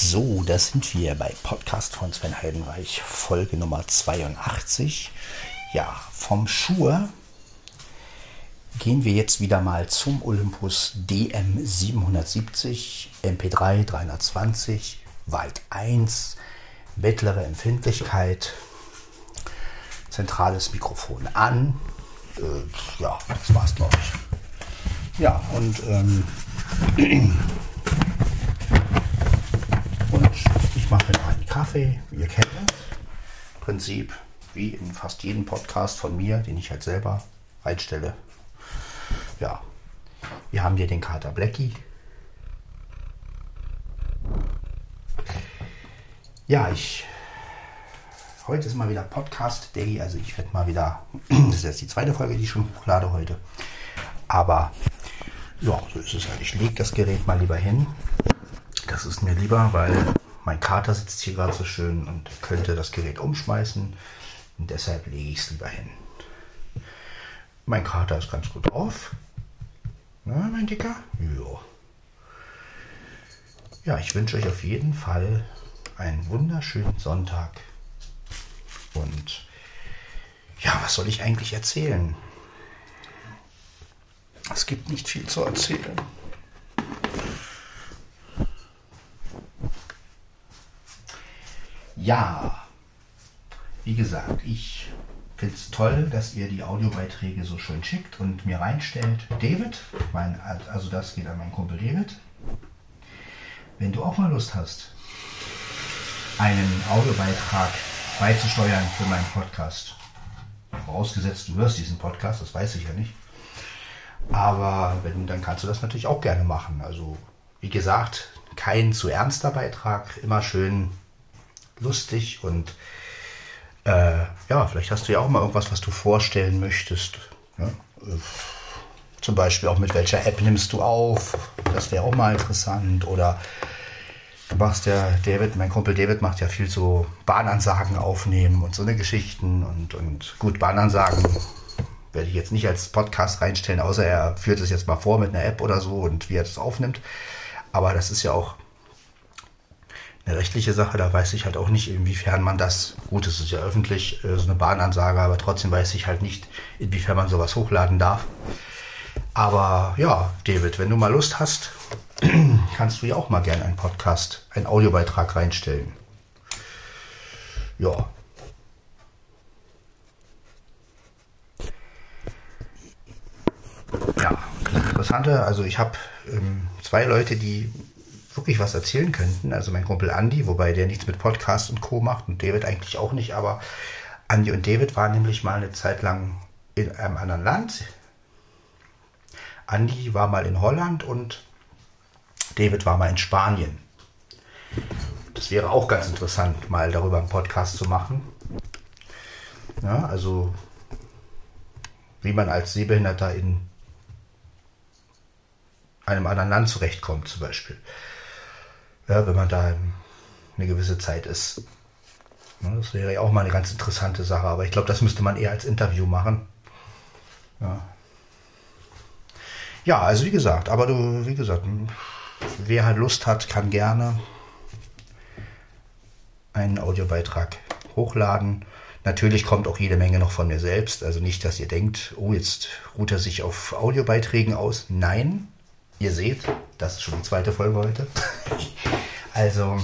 So, da sind wir bei Podcast von Sven Heidenreich, Folge Nummer 82. Ja, vom Schur gehen wir jetzt wieder mal zum Olympus DM770, MP3 320, Weit 1, mittlere Empfindlichkeit, zentrales Mikrofon an. Äh, ja, das war's, glaube ich. Ja, und ähm, und ich mache noch einen Kaffee, ihr kennt es. Prinzip wie in fast jedem Podcast von mir, den ich halt selber einstelle. Ja, wir haben hier den Kater Blackie. Ja, ich. Heute ist mal wieder Podcast Day, also ich werde mal wieder. Das ist jetzt die zweite Folge, die ich schon hochlade heute. Aber ja, so ist es halt. Ich lege das Gerät mal lieber hin. Das ist mir lieber, weil mein Kater sitzt hier gerade so schön und könnte das Gerät umschmeißen. Und deshalb lege ich es lieber hin. Mein Kater ist ganz gut drauf. Na, mein Dicker? Ja. Ja, ich wünsche euch auf jeden Fall einen wunderschönen Sonntag. Und ja, was soll ich eigentlich erzählen? Es gibt nicht viel zu erzählen. Ja, wie gesagt, ich finde es toll, dass ihr die Audiobeiträge so schön schickt und mir reinstellt. David, mein, also das geht an meinen Kumpel David. Wenn du auch mal Lust hast, einen Audiobeitrag beizusteuern für meinen Podcast, vorausgesetzt du hörst diesen Podcast, das weiß ich ja nicht, aber wenn, dann kannst du das natürlich auch gerne machen. Also, wie gesagt, kein zu ernster Beitrag, immer schön lustig und äh, ja, vielleicht hast du ja auch mal irgendwas, was du vorstellen möchtest. Äh, zum Beispiel auch mit welcher App nimmst du auf? Das wäre auch mal interessant. Oder du machst ja, David, mein Kumpel David macht ja viel so Bahnansagen aufnehmen und so eine Geschichten und, und gut, Bahnansagen werde ich jetzt nicht als Podcast reinstellen, außer er führt es jetzt mal vor mit einer App oder so und wie er das aufnimmt. Aber das ist ja auch eine rechtliche Sache, da weiß ich halt auch nicht, inwiefern man das, gut, es ist ja öffentlich, äh, so eine Bahnansage, aber trotzdem weiß ich halt nicht, inwiefern man sowas hochladen darf. Aber ja, David, wenn du mal Lust hast, kannst du ja auch mal gerne einen Podcast, einen Audiobeitrag reinstellen. Ja, ja, interessante. Also ich habe ähm, zwei Leute, die wirklich was erzählen könnten. Also mein Kumpel Andy, wobei der nichts mit Podcast und Co. macht und David eigentlich auch nicht, aber Andy und David waren nämlich mal eine Zeit lang in einem anderen Land. Andy war mal in Holland und David war mal in Spanien. Das wäre auch ganz interessant, mal darüber einen Podcast zu machen. Ja, also wie man als Sehbehinderter in einem anderen Land zurechtkommt, zum Beispiel. Ja, wenn man da eine gewisse Zeit ist. Das wäre ja auch mal eine ganz interessante Sache, aber ich glaube, das müsste man eher als Interview machen. Ja. ja, also wie gesagt, aber du, wie gesagt, wer halt Lust hat, kann gerne einen Audiobeitrag hochladen. Natürlich kommt auch jede Menge noch von mir selbst. Also nicht, dass ihr denkt, oh, jetzt ruht er sich auf Audiobeiträgen aus. Nein, Ihr seht, das ist schon die zweite Folge heute. also,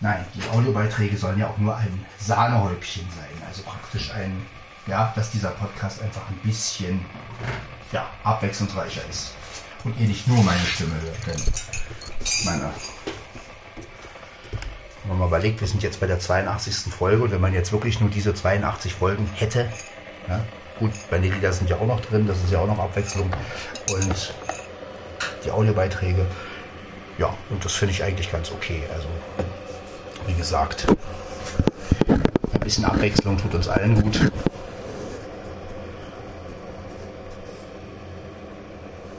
nein, die Audiobeiträge sollen ja auch nur ein Sahnehäubchen sein. Also praktisch ein, ja, dass dieser Podcast einfach ein bisschen ja, abwechslungsreicher ist. Und ihr nicht nur meine Stimme hört. Denn meine, wenn man mal überlegt, wir sind jetzt bei der 82. Folge und wenn man jetzt wirklich nur diese 82 Folgen hätte, ja, Gut, meine Lieder sind ja auch noch drin, das ist ja auch noch Abwechslung. Und die Audiobeiträge, ja, und das finde ich eigentlich ganz okay. Also, wie gesagt, ein bisschen Abwechslung tut uns allen gut.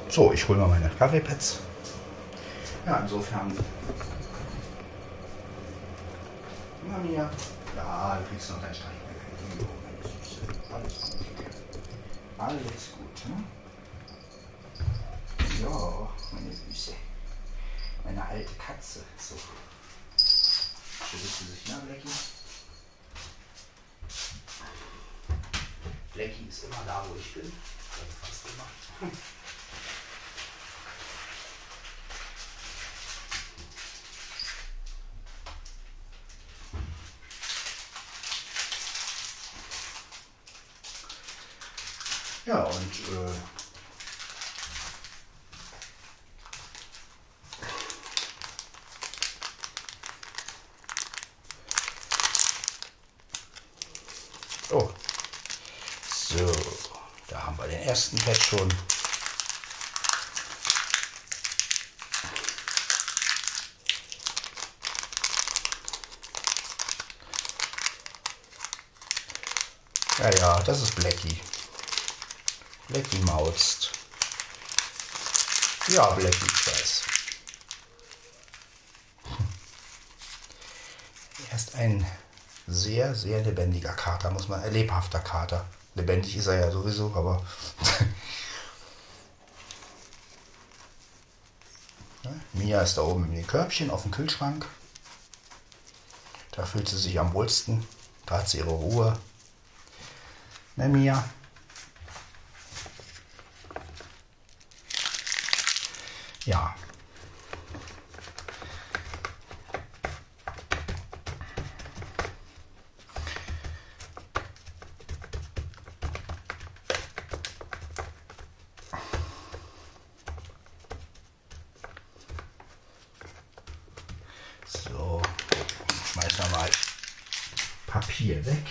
So, ich hole mal meine Kaffeepads. Ja, insofern. Mia. Ja, du kriegst noch dein Streich. Alles gut. Alles gut, ne? So, meine Süße. Meine alte Katze. So. Schüttelt sie sich, ne, Blackie? Blackie ist immer da, wo ich bin. Fast immer. Ja, und äh, Oh. So, da haben wir den ersten Pad schon. Ja, ja, das ist Blackie. Blackie mauzt. Ja, Blackie, ich weiß. Er ist ein sehr, sehr lebendiger Kater, muss man, äh, lebhafter Kater. Lebendig ist er ja sowieso, aber ja, Mia ist da oben in dem Körbchen auf dem Kühlschrank. Da fühlt sie sich am wohlsten. Da hat sie ihre Ruhe. Ne, Mia? Ja. So, schmeißen wir mal Papier weg.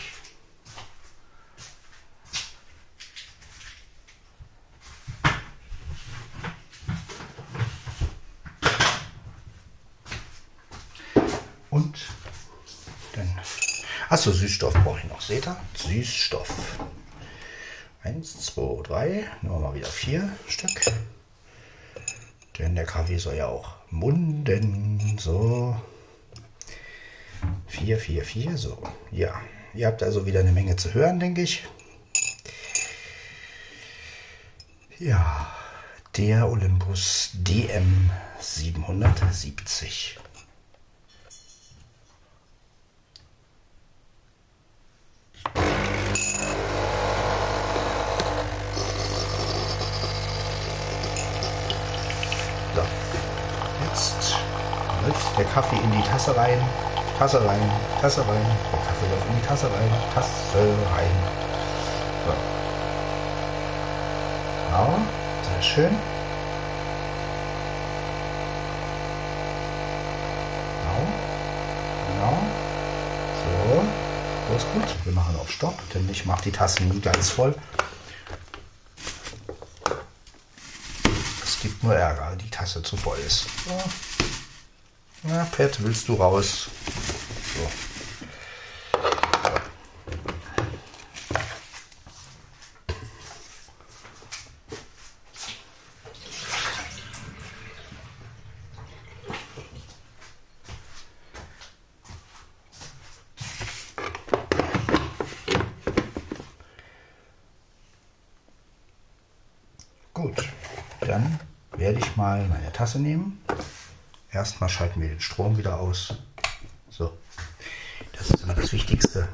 Und dann. Achso, Süßstoff brauche ich noch. Seht ihr? Süßstoff. Eins, zwei, drei. Nehmen wir mal wieder vier Stück. Denn der Kaffee soll ja auch munden. So. Vier, vier, vier. So. Ja. Ihr habt also wieder eine Menge zu hören, denke ich. Ja. Der Olympus DM 770. So. Jetzt läuft der Kaffee in die Tasse rein. Tasse rein, Tasse rein. Der Kaffee läuft in die Tasse rein. Tasse rein. So. Ja, sehr schön. Genau. Genau. So. Gut. Wir machen auf Stopp, denn ich mache die Tassen nie ganz voll. Es gibt nur Ärger, die Tasse zu voll ist. So. Na, Pet, willst du raus? So. Gut, dann werde ich mal meine Tasse nehmen. Erstmal schalten wir den Strom wieder aus. So, das ist immer das Wichtigste.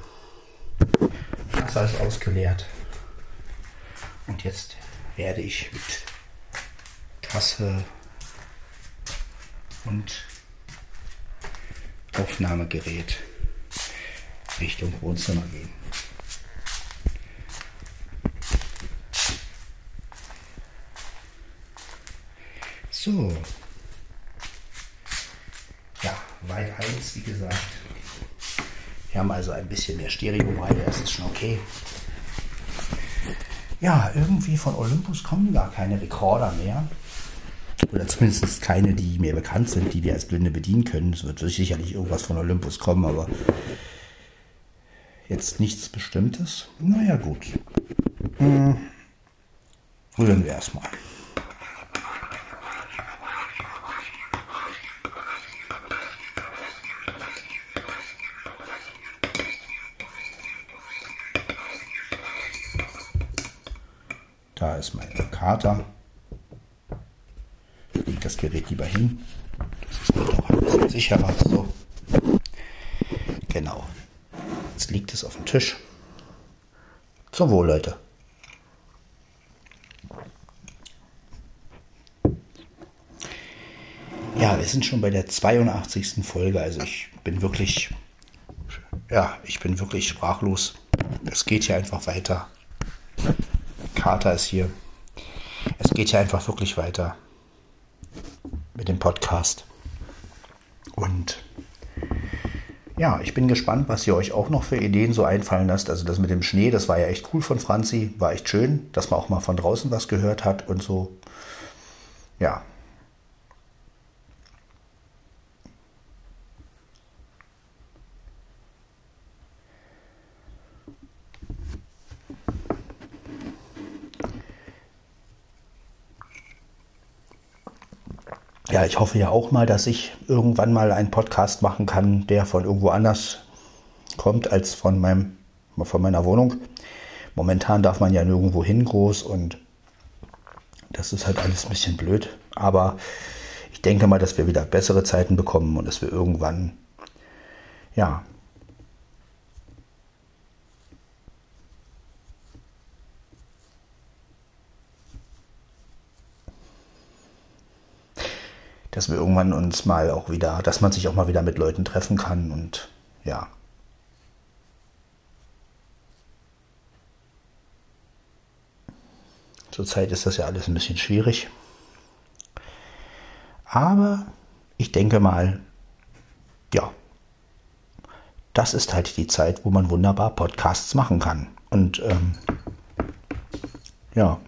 Wasser ist ausgeleert. Und jetzt werde ich mit Tasse und Aufnahmegerät Richtung Wohnzimmer gehen. So. Ja, Weit 1, wie gesagt. Wir haben also ein bisschen mehr Stereo-Weite, das ist schon okay. Ja, irgendwie von Olympus kommen gar keine Rekorder mehr. Oder zumindest keine, die mir bekannt sind, die wir als Blinde bedienen können. Es wird sicherlich irgendwas von Olympus kommen, aber jetzt nichts Bestimmtes. Naja, gut. Hm. Rühren wir erstmal. Ist mein Kater. Legt das Gerät lieber hin. Das ist mir doch ein bisschen sicherer. So. Genau. Jetzt liegt es auf dem Tisch. Zum Wohl, Leute. Ja, wir sind schon bei der 82. Folge. Also ich bin wirklich, ja, ich bin wirklich sprachlos. Es geht hier einfach weiter. Kater ist hier. Es geht hier einfach wirklich weiter mit dem Podcast. Und ja, ich bin gespannt, was ihr euch auch noch für Ideen so einfallen lasst. Also das mit dem Schnee, das war ja echt cool von Franzi, war echt schön, dass man auch mal von draußen was gehört hat und so. Ja. Ich hoffe ja auch mal, dass ich irgendwann mal einen Podcast machen kann, der von irgendwo anders kommt als von meinem von meiner Wohnung. Momentan darf man ja nirgendwo hin groß und das ist halt alles ein bisschen blöd. Aber ich denke mal, dass wir wieder bessere Zeiten bekommen und dass wir irgendwann ja dass wir irgendwann uns mal auch wieder, dass man sich auch mal wieder mit Leuten treffen kann und ja. Zurzeit ist das ja alles ein bisschen schwierig. Aber ich denke mal, ja, das ist halt die Zeit, wo man wunderbar Podcasts machen kann. Und ähm, ja,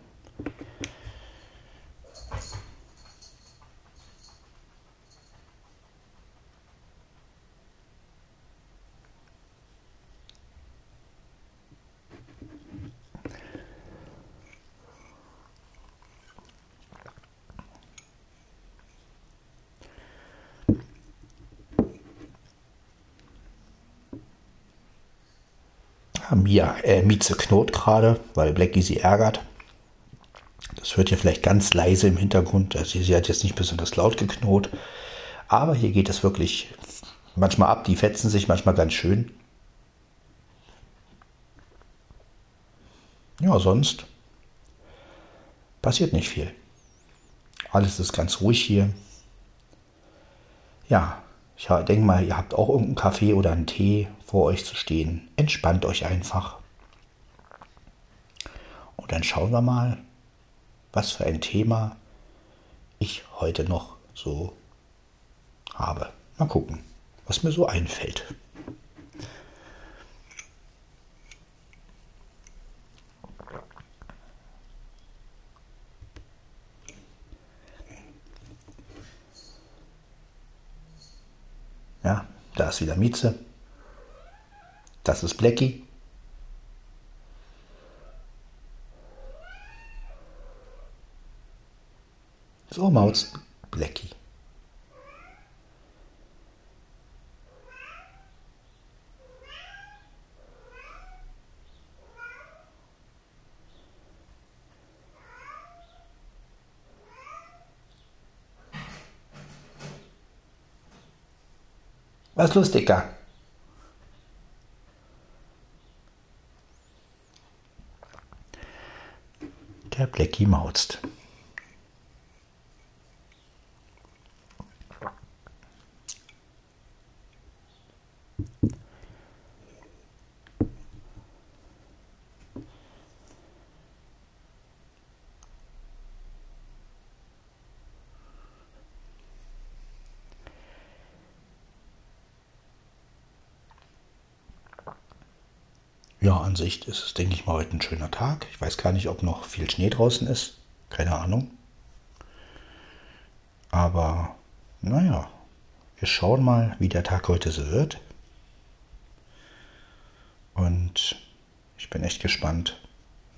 Mia, äh, Mieze knurrt gerade, weil Blackie sie ärgert. Das hört ihr vielleicht ganz leise im Hintergrund. Also sie hat jetzt nicht besonders laut geknurrt. Aber hier geht es wirklich manchmal ab. Die fetzen sich manchmal ganz schön. Ja, sonst passiert nicht viel. Alles ist ganz ruhig hier. Ja, ich denke mal, ihr habt auch irgendeinen Kaffee oder einen Tee vor euch zu stehen. Entspannt euch einfach. Und dann schauen wir mal, was für ein Thema ich heute noch so habe. Mal gucken, was mir so einfällt. Ja, da ist wieder Mieze. Das ist Blackie. So maut's Blackie. Was ist lustiger? Der Ja, an ist es, denke ich mal, heute ein schöner Tag. Ich weiß gar nicht, ob noch viel Schnee draußen ist. Keine Ahnung. Aber naja, wir schauen mal, wie der Tag heute so wird. Und ich bin echt gespannt,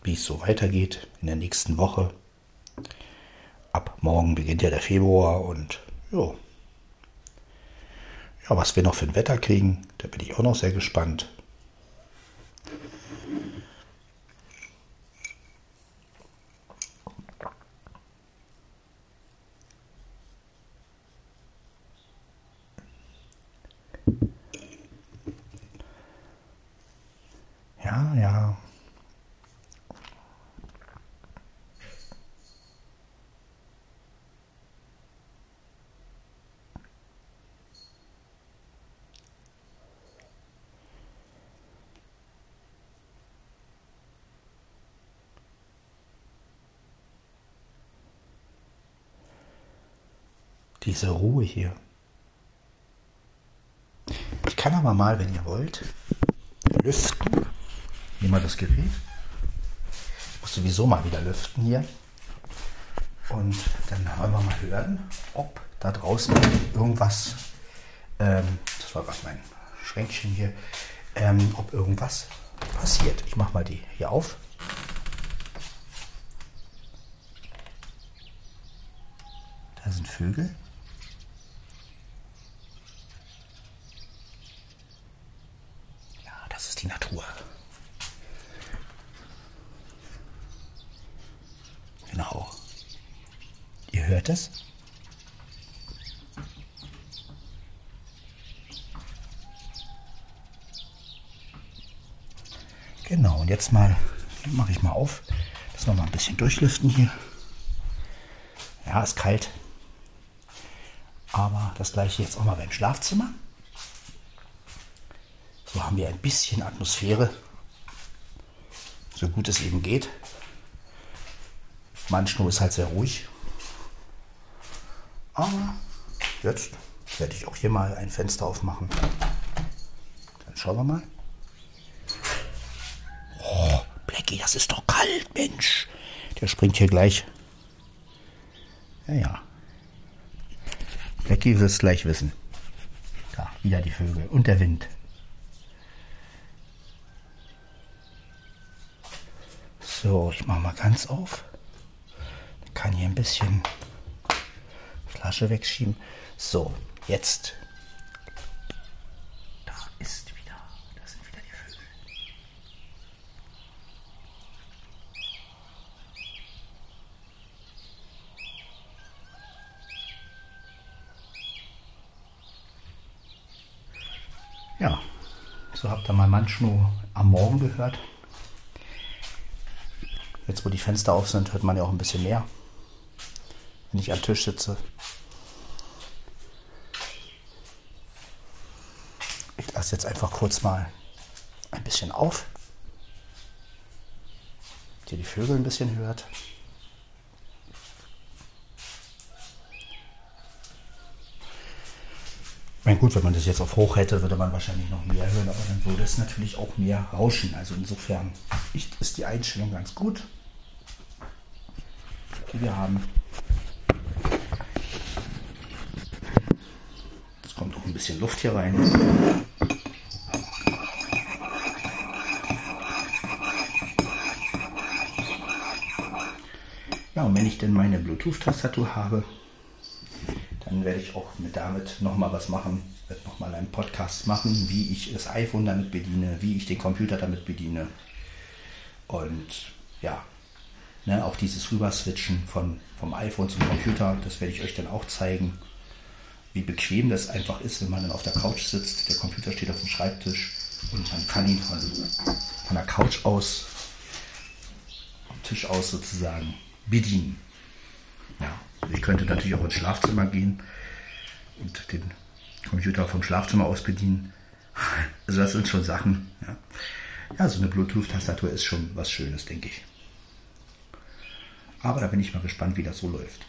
wie es so weitergeht in der nächsten Woche. Ab morgen beginnt ja der Februar und jo. ja, was wir noch für ein Wetter kriegen, da bin ich auch noch sehr gespannt. Yeah, yeah. Diese Ruhe hier. Ich kann aber mal, wenn ihr wollt, lüften. Nehmen wir das Gerät. Ich muss sowieso mal wieder lüften hier. Und dann wollen wir mal hören, ob da draußen irgendwas, ähm, das war gerade mein Schränkchen hier, ähm, ob irgendwas passiert. Ich mache mal die hier auf. Da sind Vögel. Ja, das ist die Natur. Genau. Ihr hört es? Genau, und jetzt mal mache ich mal auf. Das noch mal ein bisschen durchlüften hier. Ja, ist kalt. Aber das gleiche jetzt auch mal beim Schlafzimmer. So haben wir ein bisschen Atmosphäre. So gut es eben geht. Manchmal ist halt sehr ruhig. Aber jetzt werde ich auch hier mal ein Fenster aufmachen. Dann schauen wir mal. Oh, Blackie, das ist doch kalt, Mensch. Der springt hier gleich. Ja, ja. Blackie wird es gleich wissen. Da, wieder die Vögel und der Wind. So, ich mache mal ganz auf. Kann hier ein bisschen Flasche wegschieben. So, jetzt. Da ist wieder, da sind wieder die Vögel. Ja, so habt ihr mal manchmal am Morgen gehört. Jetzt, wo die Fenster auf sind, hört man ja auch ein bisschen mehr, wenn ich am Tisch sitze. Ich lasse jetzt einfach kurz mal ein bisschen auf, dass ihr die Vögel ein bisschen hört. Gut, wenn man das jetzt auf hoch hätte, würde man wahrscheinlich noch mehr hören, aber dann würde es natürlich auch mehr rauschen. Also insofern ist die Einstellung ganz gut, die wir haben. Es kommt auch ein bisschen Luft hier rein. Ja, und wenn ich denn meine Bluetooth-Tastatur habe, dann werde ich auch mit damit nochmal was machen, werde nochmal einen Podcast machen, wie ich das iPhone damit bediene, wie ich den Computer damit bediene. Und ja, ne, auch dieses Rüberswitchen von, vom iPhone zum Computer, das werde ich euch dann auch zeigen, wie bequem das einfach ist, wenn man dann auf der Couch sitzt. Der Computer steht auf dem Schreibtisch und man kann ihn von, von der Couch aus, vom Tisch aus sozusagen bedienen. Ja, ich könnte natürlich auch ins Schlafzimmer gehen und den Computer vom Schlafzimmer aus bedienen. Also das sind schon Sachen. Ja, ja so eine Bluetooth-Tastatur ist schon was Schönes, denke ich. Aber da bin ich mal gespannt, wie das so läuft.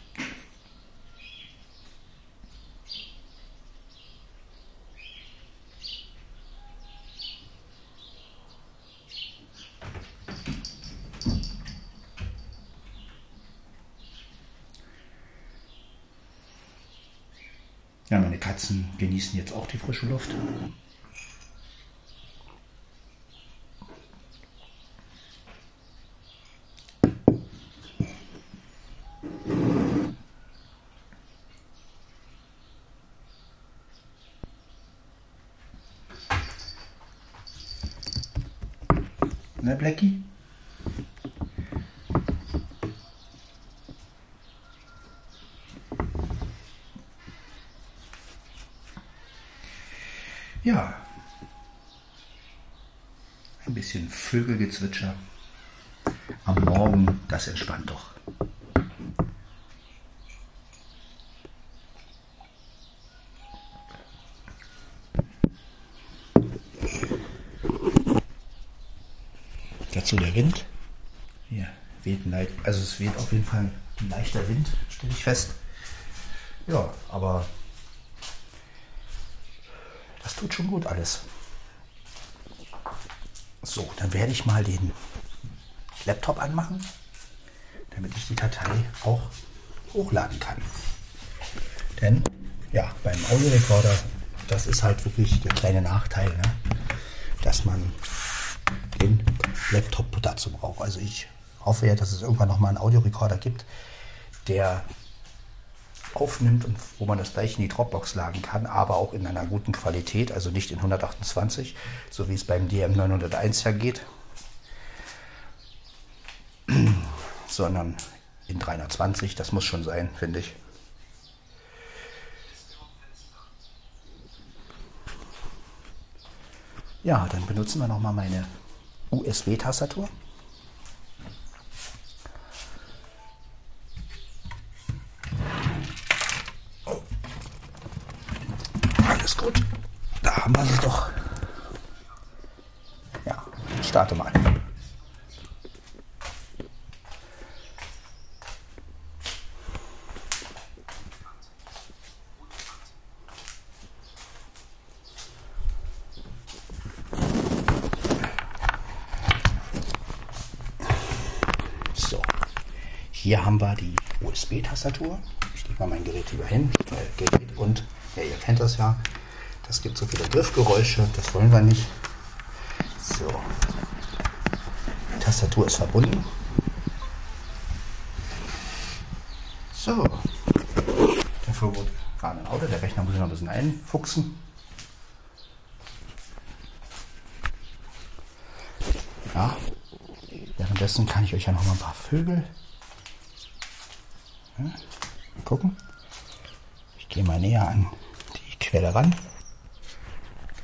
Ja, meine Katzen genießen jetzt auch die frische Luft. Ne, Blackie? Ja. Ein bisschen Vögelgezwitscher. Am Morgen, das entspannt doch. Dazu der Wind. Hier weht leicht, also es weht auf jeden Fall ein leichter Wind, stelle ich fest. Ja, aber das tut schon gut alles. So, dann werde ich mal den Laptop anmachen, damit ich die Datei auch hochladen kann. Denn ja, beim Audiorekorder, das ist halt wirklich der kleine Nachteil, ne? dass man den Laptop dazu braucht. Also ich hoffe ja, dass es irgendwann noch mal einen Audiorekorder gibt, der aufnimmt und wo man das gleich in die Dropbox laden kann, aber auch in einer guten Qualität, also nicht in 128, so wie es beim DM901 ja geht, sondern in 320, das muss schon sein, finde ich. Ja, dann benutzen wir noch mal meine USB-Tastatur. Alles gut. Da haben wir sie doch. Ja, starte mal. So, hier haben wir die USB-Tastatur. Ich lege mal mein Gerät lieber hin. Äh, Gerät und, ja, ihr kennt das ja. Das gibt so viele Griffgeräusche, das wollen wir nicht. So, Tastatur ist verbunden. So, dafür wurde gerade ein Auto. Der Rechner muss ich noch ein bisschen einfuchsen. Ja, währenddessen kann ich euch ja noch mal ein paar Vögel. Ja, gucken. Ich gehe mal näher an die Quelle ran.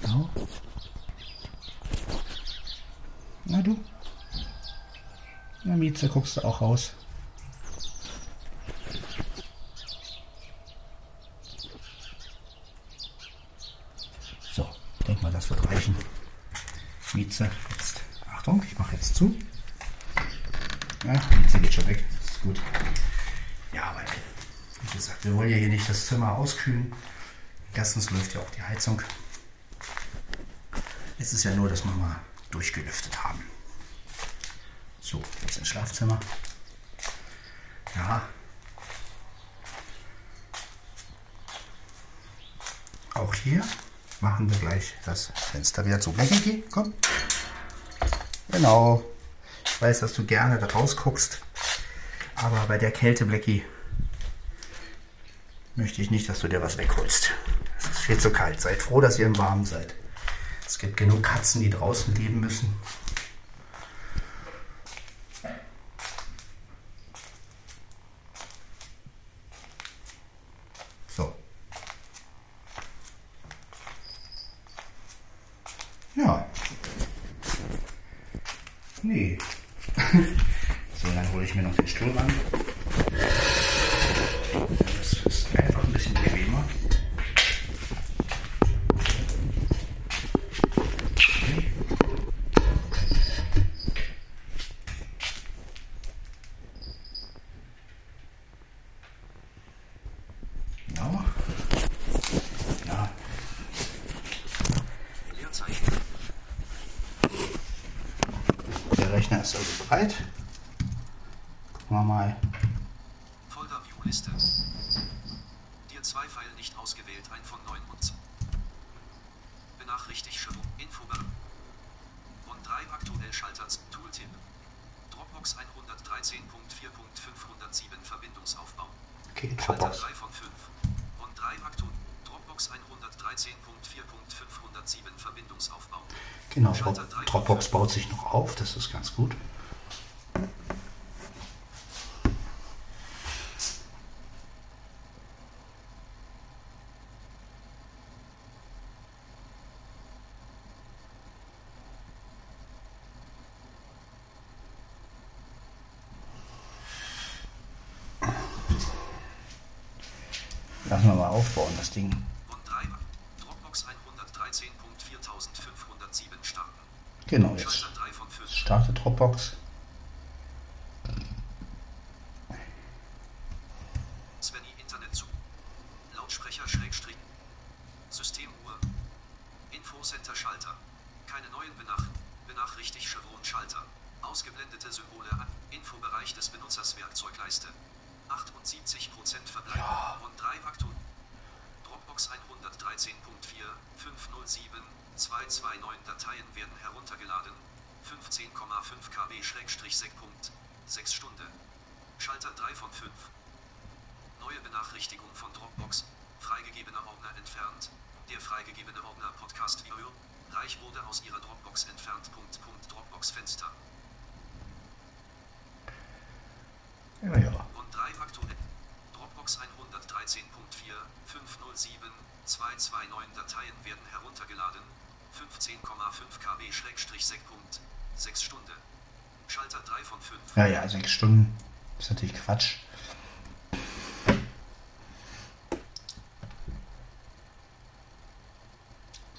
So. Na du? Na Mieze, guckst du auch raus? So, denk mal, das wird reichen. Mieze, jetzt. Achtung, ich mache jetzt zu. Ja, Mieze geht schon weg. Das ist gut. Ja, weil, wie gesagt, wir wollen ja hier nicht das Zimmer auskühlen. Erstens läuft ja auch die Heizung. Es ist ja nur, dass wir mal durchgelüftet haben. So, jetzt ins Schlafzimmer. Ja. Auch hier machen wir gleich das Fenster wieder zu. Blackie, komm. Genau. Ich weiß, dass du gerne da raus guckst. Aber bei der Kälte, Blackie, möchte ich nicht, dass du dir was wegholst. Es ist viel zu kalt. Seid froh, dass ihr im Warmen seid. Es gibt genug Katzen, die draußen leben müssen. So. Ja. Nee. so, dann hole ich mir noch den Stuhl an. Das ist einfach ein bisschen bequemer. Okay. Genau. Ja. Der Rechner ist also bereit. Gucken wir mal. Folder View Liste. Dir zwei Pfeil nicht ausgewählt, ein von 9 und Benachrichtigungen, Infobar. Und 3 aktuell Schalters, Tooltip. Dropbox 113.4.507 Verbindungsaufbau. Okay, Schalter Dropbox. 3 von 5. Und 3 aktuell. Dropbox 113.4.507 Verbindungsaufbau. Genau, Drop- Dropbox baut sich noch auf, das ist ganz gut. Lassen wir mal aufbauen, das Ding. OneDrive. Dropbox 113.4507 starten. Genau, jetzt Schalter 3 von 5. startet Dropbox. Svenny Internet zu. Lautsprecher Schrägstrich. Systemuhr. Infocenter Schalter. Keine neuen Benach Benachrichtig Chevron Schalter. Ausgeblendete Symbole an. Infobereich des Benutzers Werkzeugleiste. 78% Verbleib. Und 3 Aktu. Dropbox 113.4507 229 Dateien werden heruntergeladen. 15,5 KB-Sek. 6 Stunde. Schalter 3 von 5. Neue Benachrichtigung von Dropbox. Freigegebener Ordner entfernt. Der freigegebene Ordner Podcast Video. Reich wurde aus ihrer Dropbox entfernt. Punkt, Punkt, Dropbox Fenster. Ja, ja. Und 3 aktuell. Dropbox 113.4507 229 Dateien werden heruntergeladen. 15,5 KB-Sek. 6 Stunde. Schalter 3 von 5. Ja, ja, sechs Stunden. ist natürlich Quatsch.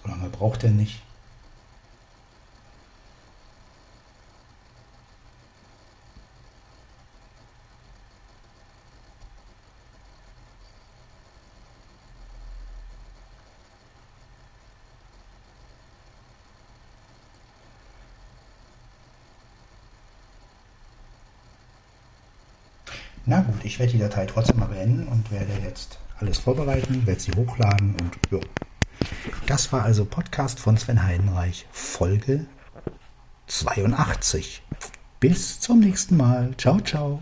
So lange braucht er nicht. Na gut, ich werde die Datei trotzdem mal beenden und werde jetzt alles vorbereiten, werde sie hochladen und ja. Das war also Podcast von Sven Heidenreich, Folge 82. Bis zum nächsten Mal. Ciao, ciao.